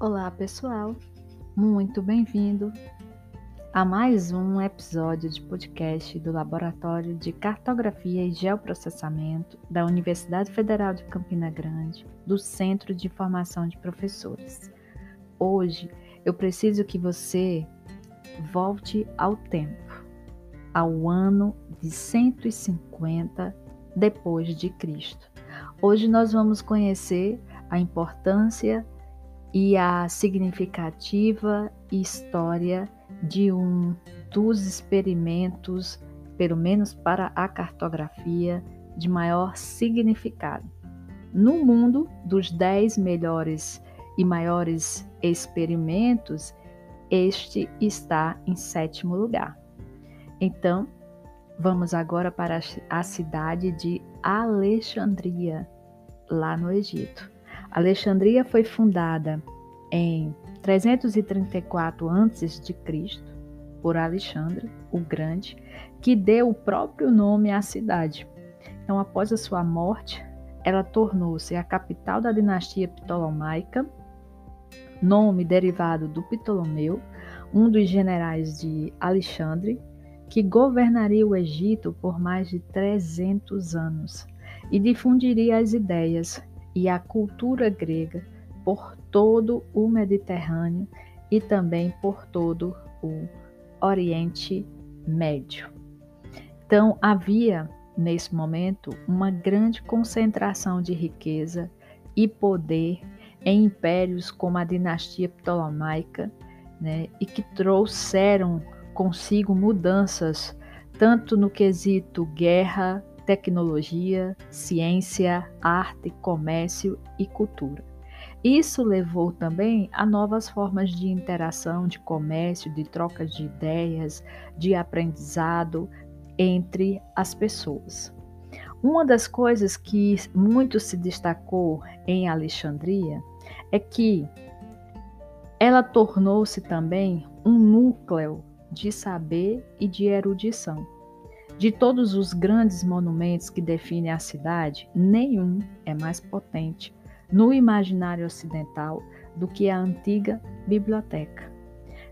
Olá, pessoal. Muito bem-vindo a mais um episódio de podcast do Laboratório de Cartografia e Geoprocessamento da Universidade Federal de Campina Grande, do Centro de Formação de Professores. Hoje eu preciso que você volte ao tempo, ao ano de 150 depois de Cristo. Hoje nós vamos conhecer a importância e a significativa história de um dos experimentos, pelo menos para a cartografia, de maior significado. No mundo dos dez melhores e maiores experimentos, este está em sétimo lugar. Então, vamos agora para a cidade de Alexandria, lá no Egito. Alexandria foi fundada em 334 a.C. por Alexandre o Grande, que deu o próprio nome à cidade. Então, após a sua morte, ela tornou-se a capital da dinastia Ptolomaica, nome derivado do Ptolomeu, um dos generais de Alexandre, que governaria o Egito por mais de 300 anos e difundiria as ideias e a cultura grega por todo o Mediterrâneo e também por todo o Oriente Médio. Então, havia nesse momento uma grande concentração de riqueza e poder em impérios como a dinastia Ptolomaica, né, e que trouxeram consigo mudanças tanto no quesito guerra, tecnologia, ciência, arte, comércio e cultura. Isso levou também a novas formas de interação, de comércio, de troca de ideias, de aprendizado entre as pessoas. Uma das coisas que muito se destacou em Alexandria é que ela tornou-se também um núcleo de saber e de erudição. De todos os grandes monumentos que definem a cidade, nenhum é mais potente no imaginário ocidental do que a antiga biblioteca.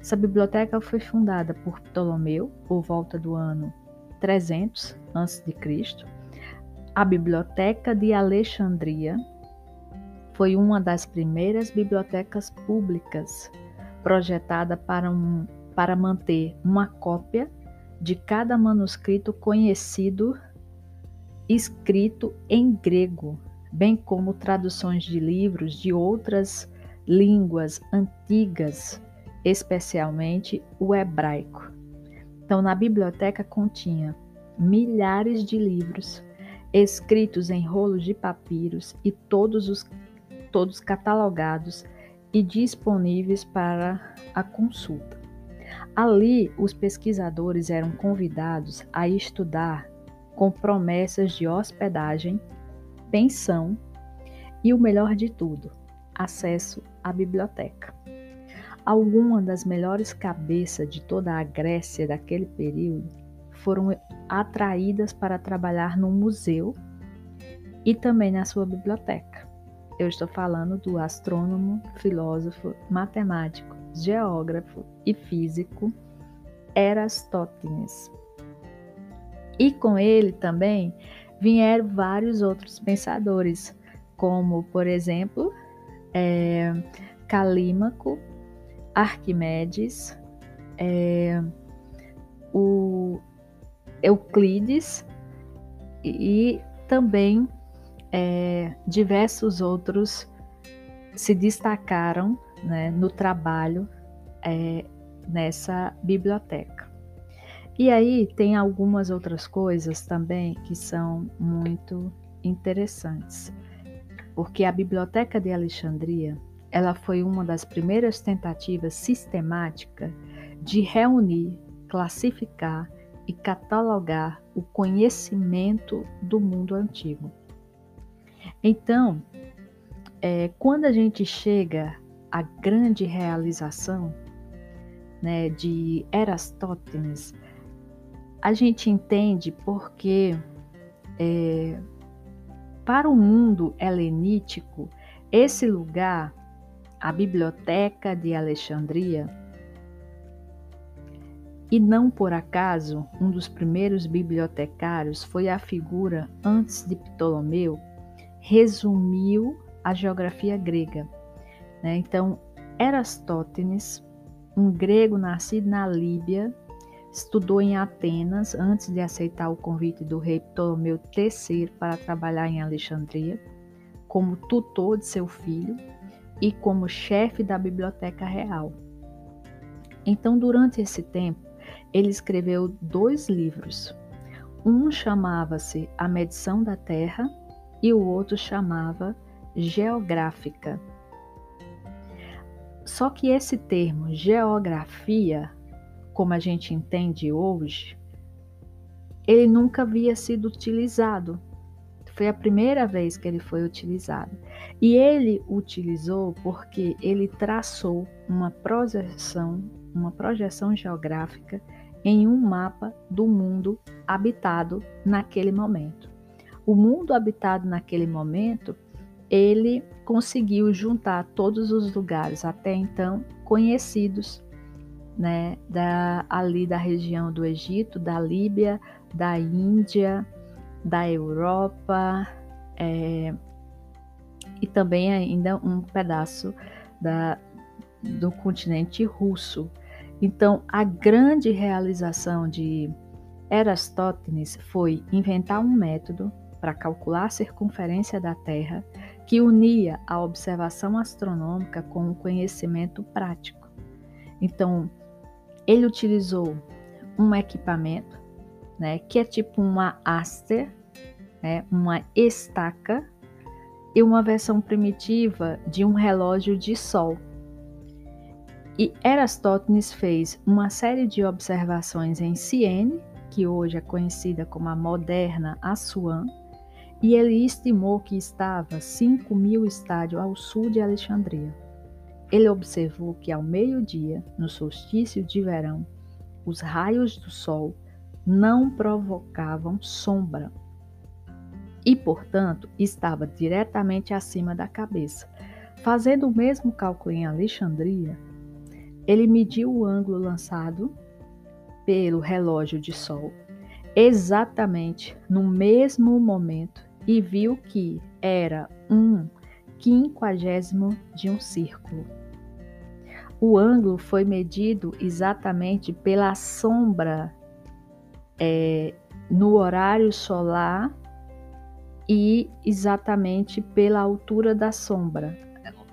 Essa biblioteca foi fundada por Ptolomeu por volta do ano 300 a.C. A Biblioteca de Alexandria foi uma das primeiras bibliotecas públicas projetada para, um, para manter uma cópia de cada manuscrito conhecido escrito em grego, bem como traduções de livros de outras línguas antigas, especialmente o hebraico. Então, na biblioteca continha milhares de livros escritos em rolos de papiros e todos os todos catalogados e disponíveis para a consulta. Ali, os pesquisadores eram convidados a estudar com promessas de hospedagem, pensão e o melhor de tudo, acesso à biblioteca. Algumas das melhores cabeças de toda a Grécia daquele período foram atraídas para trabalhar no museu e também na sua biblioteca. Eu estou falando do astrônomo, filósofo, matemático geógrafo e físico Erastótenes. E com ele também vieram vários outros pensadores, como, por exemplo, é, Calímaco, Arquimedes, é, o Euclides e também é, diversos outros se destacaram né, no trabalho é, nessa biblioteca. E aí tem algumas outras coisas também que são muito interessantes, porque a Biblioteca de Alexandria ela foi uma das primeiras tentativas sistemáticas de reunir, classificar e catalogar o conhecimento do mundo antigo. Então, é, quando a gente chega à grande realização né, de Erastótenes, a gente entende porque é, para o mundo helenítico, esse lugar, a Biblioteca de Alexandria. E não por acaso, um dos primeiros bibliotecários foi a figura, antes de Ptolomeu, resumiu a geografia grega. Né? Então, Erastótenes, um grego nascido na Líbia, estudou em Atenas antes de aceitar o convite do rei Ptolomeu III para trabalhar em Alexandria, como tutor de seu filho e como chefe da biblioteca real. Então, durante esse tempo, ele escreveu dois livros. Um chamava-se A Medição da Terra e o outro chamava Geográfica. Só que esse termo geografia, como a gente entende hoje, ele nunca havia sido utilizado. Foi a primeira vez que ele foi utilizado. E ele utilizou porque ele traçou uma projeção, uma projeção geográfica em um mapa do mundo habitado naquele momento. O mundo habitado naquele momento, ele conseguiu juntar todos os lugares até então conhecidos, né, da, ali da região do Egito, da Líbia, da Índia, da Europa é, e também ainda um pedaço da, do continente russo. Então, a grande realização de Erastótenes foi inventar um método para calcular a circunferência da Terra que unia a observação astronômica com o conhecimento prático. Então, ele utilizou um equipamento, né, que é tipo uma aster, né, uma estaca e uma versão primitiva de um relógio de sol. E Erastótenes fez uma série de observações em Siene, que hoje é conhecida como a moderna Assuã, e ele estimou que estava 5 mil estádios ao sul de Alexandria. Ele observou que ao meio-dia, no solstício de verão, os raios do sol não provocavam sombra e, portanto, estava diretamente acima da cabeça. Fazendo o mesmo cálculo em Alexandria, ele mediu o ângulo lançado pelo relógio de sol exatamente no mesmo momento e viu que era um quinquagésimo de um círculo. O ângulo foi medido exatamente pela sombra é, no horário solar e exatamente pela altura da sombra,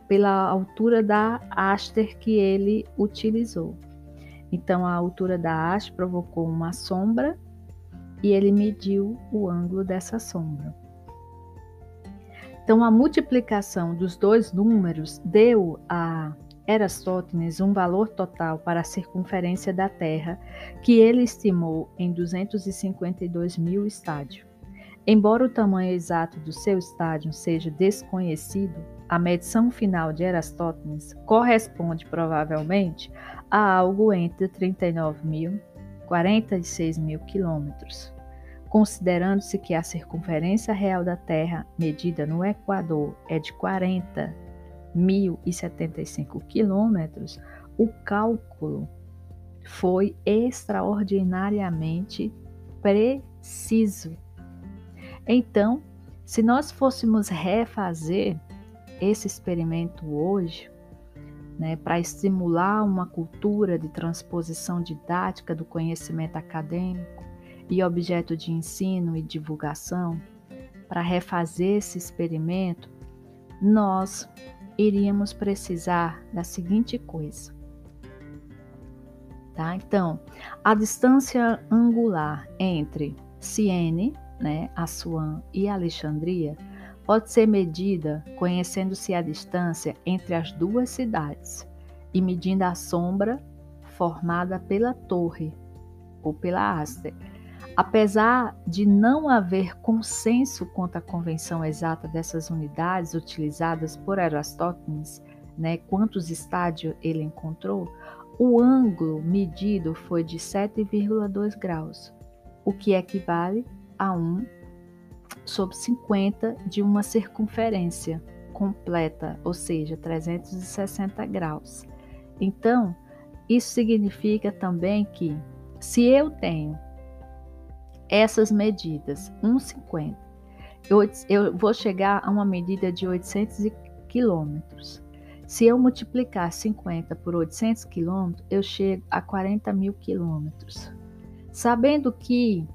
pela altura da haster que ele utilizou. Então, a altura da haste provocou uma sombra e ele mediu o ângulo dessa sombra. Então, a multiplicação dos dois números deu a Erastótenes um valor total para a circunferência da Terra, que ele estimou em 252 mil estádios. Embora o tamanho exato do seu estádio seja desconhecido, a medição final de Erastótenes corresponde provavelmente a algo entre 39 mil e 46 mil quilômetros. Considerando-se que a circunferência real da Terra, medida no Equador, é de 40.075 quilômetros, o cálculo foi extraordinariamente preciso. Então, se nós fôssemos refazer esse experimento hoje, né, para estimular uma cultura de transposição didática do conhecimento acadêmico e objeto de ensino e divulgação, para refazer esse experimento, nós iríamos precisar da seguinte coisa. Tá? Então, a distância angular entre Siene, né, Assuã e Alexandria, pode ser medida conhecendo-se a distância entre as duas cidades e medindo a sombra formada pela torre ou pela haste. Apesar de não haver consenso quanto à convenção exata dessas unidades utilizadas por Aristóteles, né, quantos estádios ele encontrou, o ângulo medido foi de 7,2 graus, o que equivale a 1 sobre 50 de uma circunferência. completa, ou seja, 360 graus. Então, isso significa também que se eu tenho essas medidas, 1,50, eu, eu vou chegar a uma medida de 800 quilômetros. Se eu multiplicar 50 por 800 quilômetros, eu chego a 40 mil quilômetros. Sabendo que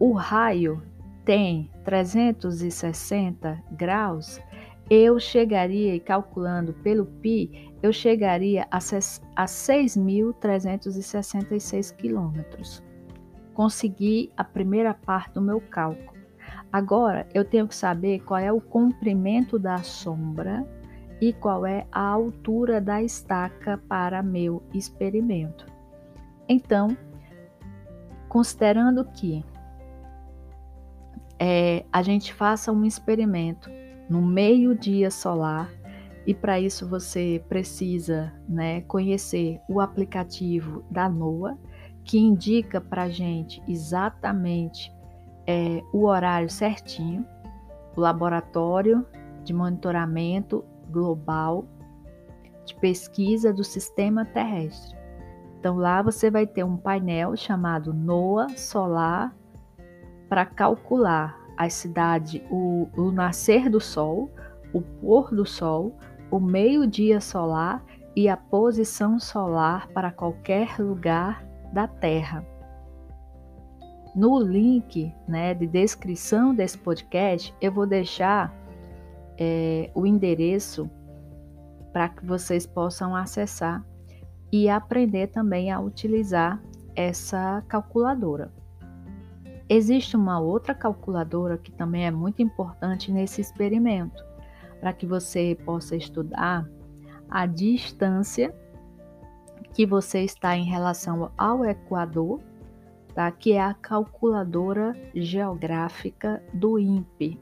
o raio tem 360 graus, eu chegaria, e calculando pelo pi, eu chegaria a 6.366 quilômetros. Consegui a primeira parte do meu cálculo. Agora eu tenho que saber qual é o comprimento da sombra e qual é a altura da estaca para meu experimento. Então, considerando que é, a gente faça um experimento no meio-dia solar e para isso você precisa né, conhecer o aplicativo da NOAA, que indica para gente exatamente é, o horário certinho, o laboratório de monitoramento global de pesquisa do sistema terrestre. Então lá você vai ter um painel chamado NOAA Solar para calcular a cidade, o, o nascer do sol, o pôr do sol, o meio-dia solar e a posição solar para qualquer lugar da Terra. No link né, de descrição desse podcast, eu vou deixar é, o endereço para que vocês possam acessar e aprender também a utilizar essa calculadora. Existe uma outra calculadora que também é muito importante nesse experimento, para que você possa estudar a distância que você está em relação ao Equador, tá? que é a calculadora geográfica do INPE.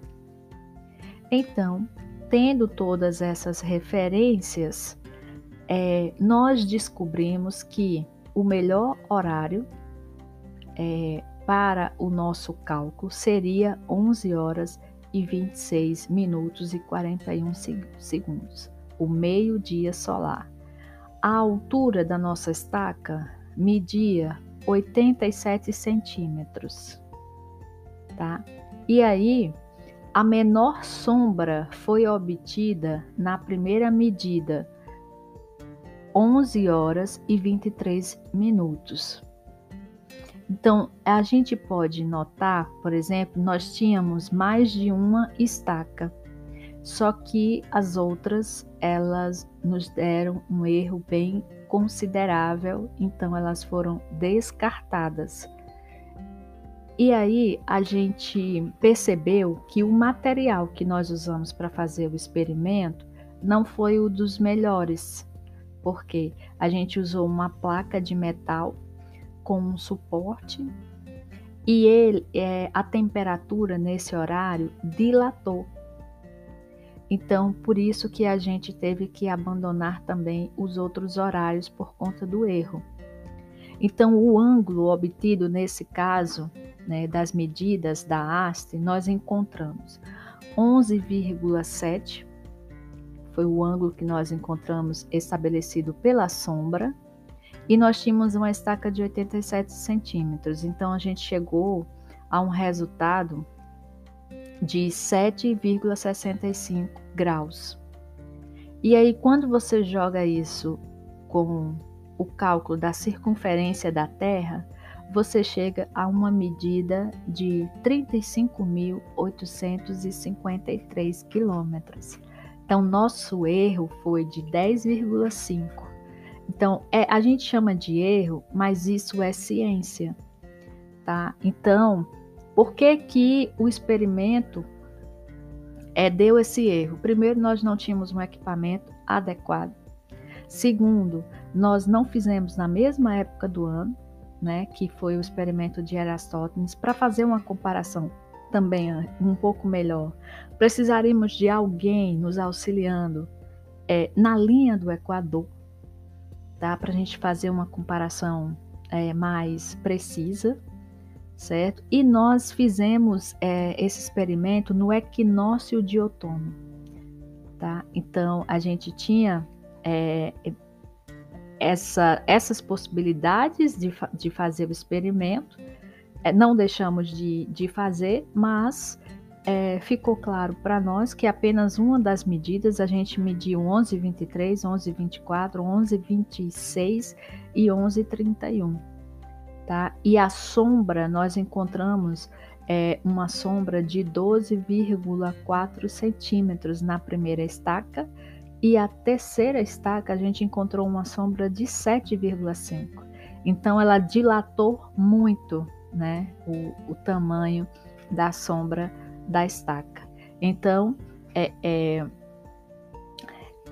Então, tendo todas essas referências, é, nós descobrimos que o melhor horário é, para o nosso cálculo seria 11 horas e 26 minutos e 41 segundos, o meio-dia solar. A altura da nossa estaca media 87 centímetros, tá? E aí, a menor sombra foi obtida na primeira medida, 11 horas e 23 minutos. Então, a gente pode notar, por exemplo, nós tínhamos mais de uma estaca, só que as outras elas nos deram um erro bem considerável, então elas foram descartadas. E aí a gente percebeu que o material que nós usamos para fazer o experimento não foi o dos melhores, porque a gente usou uma placa de metal com um suporte e ele, é, a temperatura nesse horário dilatou. Então, por isso que a gente teve que abandonar também os outros horários por conta do erro. Então, o ângulo obtido nesse caso, né, das medidas da haste, nós encontramos 11,7 foi o ângulo que nós encontramos estabelecido pela sombra e nós tínhamos uma estaca de 87 centímetros. Então a gente chegou a um resultado de 7,65 graus. E aí, quando você joga isso com o cálculo da circunferência da Terra, você chega a uma medida de 35.853 quilômetros. Então, nosso erro foi de 10,5 então, é, a gente chama de erro, mas isso é ciência, tá? Então, por que que o experimento é, deu esse erro? Primeiro, nós não tínhamos um equipamento adequado. Segundo, nós não fizemos na mesma época do ano, né, que foi o experimento de Erastótenes, para fazer uma comparação também um pouco melhor. Precisaríamos de alguém nos auxiliando é, na linha do Equador, tá? Para a gente fazer uma comparação é, mais precisa, certo? E nós fizemos é, esse experimento no equinócio de outono. tá? Então a gente tinha é, essa, essas possibilidades de, de fazer o experimento, é, não deixamos de, de fazer, mas é, ficou claro para nós que apenas uma das medidas, a gente mediu 11,23, 11,24, 11,26 e 11,31. Tá? E a sombra, nós encontramos é, uma sombra de 12,4 centímetros na primeira estaca e a terceira estaca a gente encontrou uma sombra de 7,5. Então ela dilatou muito né, o, o, tamanho da sombra da estaca. Então é, é,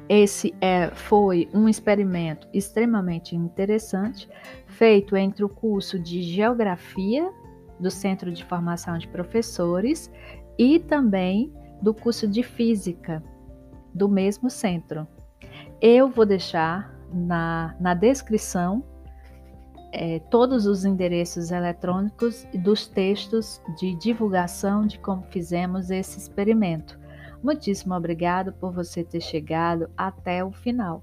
esse é, foi um experimento extremamente interessante, feito entre o curso de Geografia do Centro de Formação de Professores e também do curso de Física do mesmo centro. Eu vou deixar na, na descrição é, todos os endereços eletrônicos dos textos de divulgação de como fizemos esse experimento. Muitíssimo obrigado por você ter chegado até o final.